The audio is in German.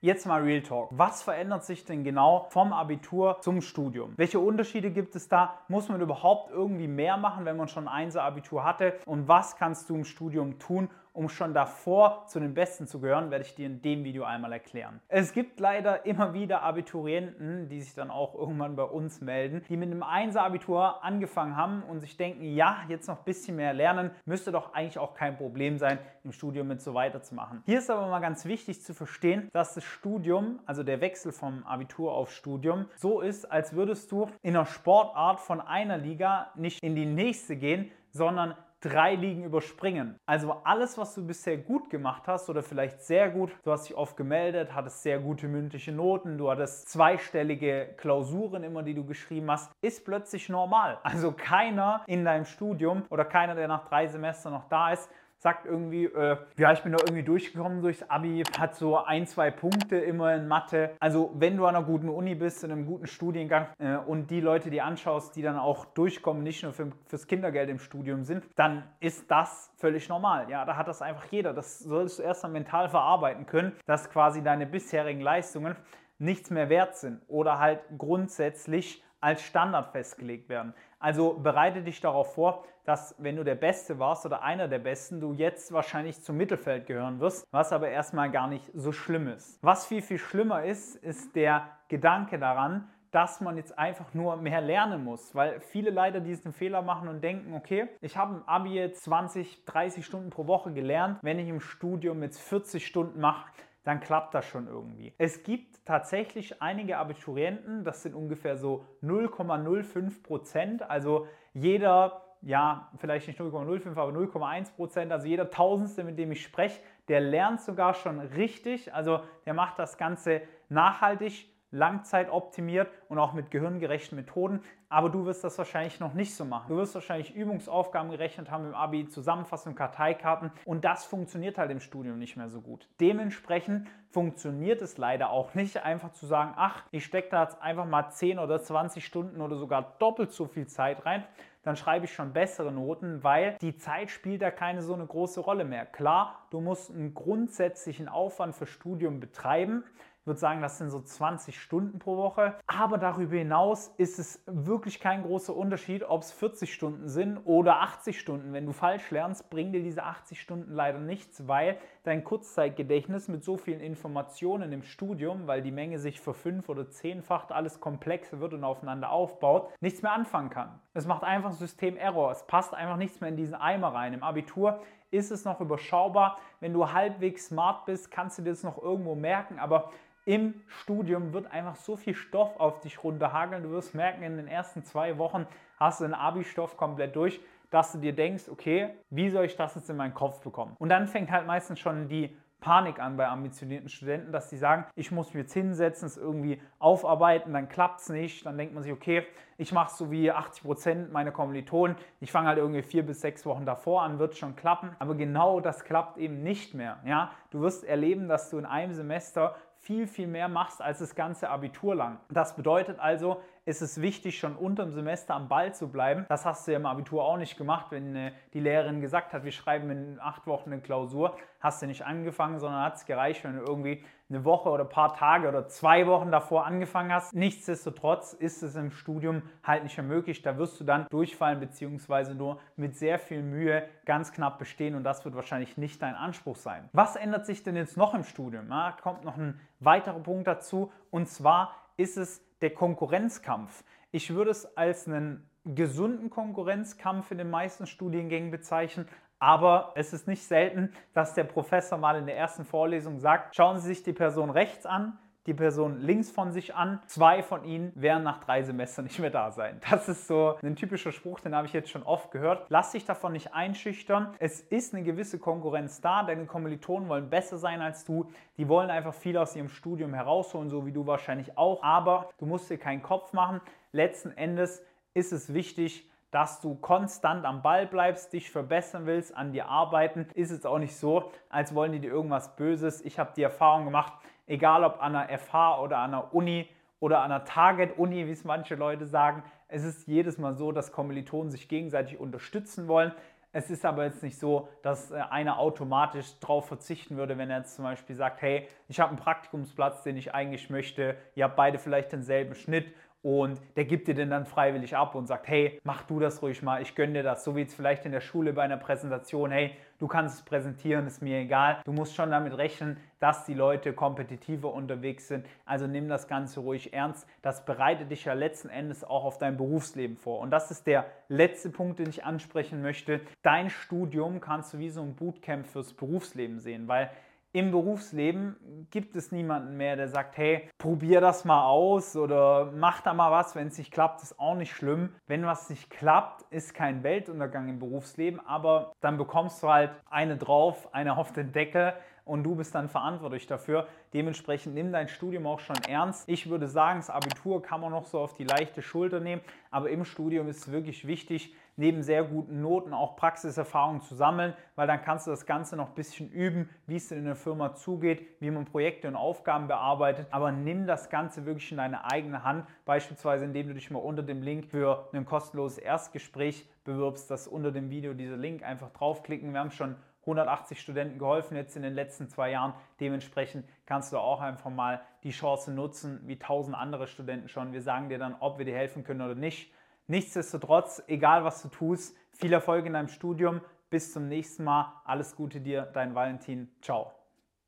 Jetzt mal Real Talk. Was verändert sich denn genau vom Abitur zum Studium? Welche Unterschiede gibt es da? Muss man überhaupt irgendwie mehr machen, wenn man schon ein Abitur hatte? Und was kannst du im Studium tun, um schon davor zu den Besten zu gehören, werde ich dir in dem Video einmal erklären. Es gibt leider immer wieder Abiturienten, die sich dann auch irgendwann bei uns melden, die mit einem 1er-Abitur angefangen haben und sich denken, ja, jetzt noch ein bisschen mehr lernen, müsste doch eigentlich auch kein Problem sein, im Studium mit so weiterzumachen. Hier ist aber mal ganz wichtig zu verstehen, dass das Studium, also der Wechsel vom Abitur auf Studium, so ist, als würdest du in einer Sportart von einer Liga nicht in die nächste gehen, sondern drei Ligen überspringen. Also alles, was du bisher gut gemacht hast oder vielleicht sehr gut, du hast dich oft gemeldet, hattest sehr gute mündliche Noten, du hattest zweistellige Klausuren immer, die du geschrieben hast, ist plötzlich normal. Also keiner in deinem Studium oder keiner, der nach drei Semestern noch da ist, sagt irgendwie, äh, ja, ich bin da irgendwie durchgekommen durchs Abi, hat so ein, zwei Punkte immer in Mathe. Also wenn du an einer guten Uni bist, in einem guten Studiengang äh, und die Leute, die anschaust, die dann auch durchkommen, nicht nur für, fürs Kindergeld im Studium sind, dann ist das völlig normal. Ja, da hat das einfach jeder. Das solltest du erst mal mental verarbeiten können, dass quasi deine bisherigen Leistungen nichts mehr wert sind oder halt grundsätzlich als Standard festgelegt werden. Also bereite dich darauf vor, dass wenn du der Beste warst oder einer der Besten, du jetzt wahrscheinlich zum Mittelfeld gehören wirst, was aber erstmal gar nicht so schlimm ist. Was viel, viel schlimmer ist, ist der Gedanke daran, dass man jetzt einfach nur mehr lernen muss, weil viele leider diesen Fehler machen und denken, okay, ich habe im Abi jetzt 20, 30 Stunden pro Woche gelernt, wenn ich im Studium jetzt 40 Stunden mache, dann klappt das schon irgendwie. Es gibt tatsächlich einige Abiturienten, das sind ungefähr so 0,05 Prozent, also jeder ja, vielleicht nicht 0,05, aber 0,1 Prozent, also jeder Tausendste, mit dem ich spreche, der lernt sogar schon richtig, also der macht das Ganze nachhaltig, langzeitoptimiert und auch mit gehirngerechten Methoden. Aber du wirst das wahrscheinlich noch nicht so machen. Du wirst wahrscheinlich Übungsaufgaben gerechnet haben im Abi, Zusammenfassung, Karteikarten und das funktioniert halt im Studium nicht mehr so gut. Dementsprechend funktioniert es leider auch nicht, einfach zu sagen, ach, ich stecke da jetzt einfach mal 10 oder 20 Stunden oder sogar doppelt so viel Zeit rein, dann schreibe ich schon bessere Noten, weil die Zeit spielt da keine so eine große Rolle mehr. Klar, du musst einen grundsätzlichen Aufwand für Studium betreiben, würde sagen, das sind so 20 Stunden pro Woche. Aber darüber hinaus ist es wirklich kein großer Unterschied, ob es 40 Stunden sind oder 80 Stunden. Wenn du falsch lernst, bringen dir diese 80 Stunden leider nichts, weil dein Kurzzeitgedächtnis mit so vielen Informationen im Studium, weil die Menge sich verfünf- oder zehnfacht alles komplexer wird und aufeinander aufbaut, nichts mehr anfangen kann. Es macht einfach System-Error. Es passt einfach nichts mehr in diesen Eimer rein. Im Abitur ist es noch überschaubar. Wenn du halbwegs smart bist, kannst du dir das noch irgendwo merken, aber im Studium wird einfach so viel Stoff auf dich runterhageln. Du wirst merken, in den ersten zwei Wochen hast du den Abi-Stoff komplett durch, dass du dir denkst, okay, wie soll ich das jetzt in meinen Kopf bekommen? Und dann fängt halt meistens schon die Panik an bei ambitionierten Studenten, dass die sagen, ich muss mich jetzt hinsetzen, es irgendwie aufarbeiten, dann klappt es nicht. Dann denkt man sich, okay, ich mache so wie 80 Prozent meiner Kommilitonen. Ich fange halt irgendwie vier bis sechs Wochen davor an, wird schon klappen. Aber genau das klappt eben nicht mehr. Ja? Du wirst erleben, dass du in einem Semester viel, viel mehr machst als das ganze Abitur lang. Das bedeutet also, ist es wichtig, schon unter dem Semester am Ball zu bleiben. Das hast du ja im Abitur auch nicht gemacht, wenn äh, die Lehrerin gesagt hat, wir schreiben in acht Wochen eine Klausur. Hast du nicht angefangen, sondern hat es gereicht, wenn du irgendwie eine Woche oder ein paar Tage oder zwei Wochen davor angefangen hast. Nichtsdestotrotz ist es im Studium halt nicht mehr möglich. Da wirst du dann durchfallen, beziehungsweise nur mit sehr viel Mühe ganz knapp bestehen und das wird wahrscheinlich nicht dein Anspruch sein. Was ändert sich denn jetzt noch im Studium? Da kommt noch ein weiterer Punkt dazu und zwar ist es der Konkurrenzkampf. Ich würde es als einen gesunden Konkurrenzkampf in den meisten Studiengängen bezeichnen, aber es ist nicht selten, dass der Professor mal in der ersten Vorlesung sagt, schauen Sie sich die Person rechts an, die Person links von sich an. Zwei von ihnen werden nach drei Semestern nicht mehr da sein. Das ist so ein typischer Spruch, den habe ich jetzt schon oft gehört. Lass dich davon nicht einschüchtern. Es ist eine gewisse Konkurrenz da. Deine Kommilitonen wollen besser sein als du. Die wollen einfach viel aus ihrem Studium herausholen, so wie du wahrscheinlich auch. Aber du musst dir keinen Kopf machen. Letzten Endes ist es wichtig, dass du konstant am Ball bleibst, dich verbessern willst, an dir arbeiten, ist es auch nicht so, als wollen die dir irgendwas Böses. Ich habe die Erfahrung gemacht, egal ob an einer FH oder an einer Uni oder an einer Target-Uni, wie es manche Leute sagen, es ist jedes Mal so, dass Kommilitonen sich gegenseitig unterstützen wollen. Es ist aber jetzt nicht so, dass äh, einer automatisch darauf verzichten würde, wenn er jetzt zum Beispiel sagt, hey, ich habe einen Praktikumsplatz, den ich eigentlich möchte, ihr habt beide vielleicht denselben Schnitt und der gibt dir den dann freiwillig ab und sagt, hey, mach du das ruhig mal, ich gönne dir das, so wie jetzt vielleicht in der Schule bei einer Präsentation, hey, du kannst es präsentieren, ist mir egal. Du musst schon damit rechnen, dass die Leute kompetitiver unterwegs sind. Also nimm das Ganze ruhig ernst. Das bereitet dich ja letzten Endes auch auf dein Berufsleben vor. Und das ist der letzte Punkt, den ich ansprechen möchte. Dein Studium kannst du wie so ein Bootcamp fürs Berufsleben sehen, weil im Berufsleben gibt es niemanden mehr, der sagt, hey, probier das mal aus oder mach da mal was, wenn es nicht klappt, ist auch nicht schlimm. Wenn was nicht klappt, ist kein Weltuntergang im Berufsleben, aber dann bekommst du halt eine drauf, eine auf den Deckel und du bist dann verantwortlich dafür. Dementsprechend nimm dein Studium auch schon ernst. Ich würde sagen, das Abitur kann man noch so auf die leichte Schulter nehmen, aber im Studium ist es wirklich wichtig, neben sehr guten Noten auch Praxiserfahrung zu sammeln, weil dann kannst du das Ganze noch ein bisschen üben, wie es in der Firma zugeht, wie man Projekte und Aufgaben bearbeitet. Aber nimm das Ganze wirklich in deine eigene Hand, beispielsweise indem du dich mal unter dem Link für ein kostenloses Erstgespräch bewirbst, dass unter dem Video dieser Link einfach draufklicken. Wir haben schon 180 Studenten geholfen jetzt in den letzten zwei Jahren. Dementsprechend kannst du auch einfach mal die Chance nutzen, wie tausend andere Studenten schon. Wir sagen dir dann, ob wir dir helfen können oder nicht. Nichtsdestotrotz, egal was du tust, viel Erfolg in deinem Studium. Bis zum nächsten Mal. Alles Gute dir, dein Valentin. Ciao.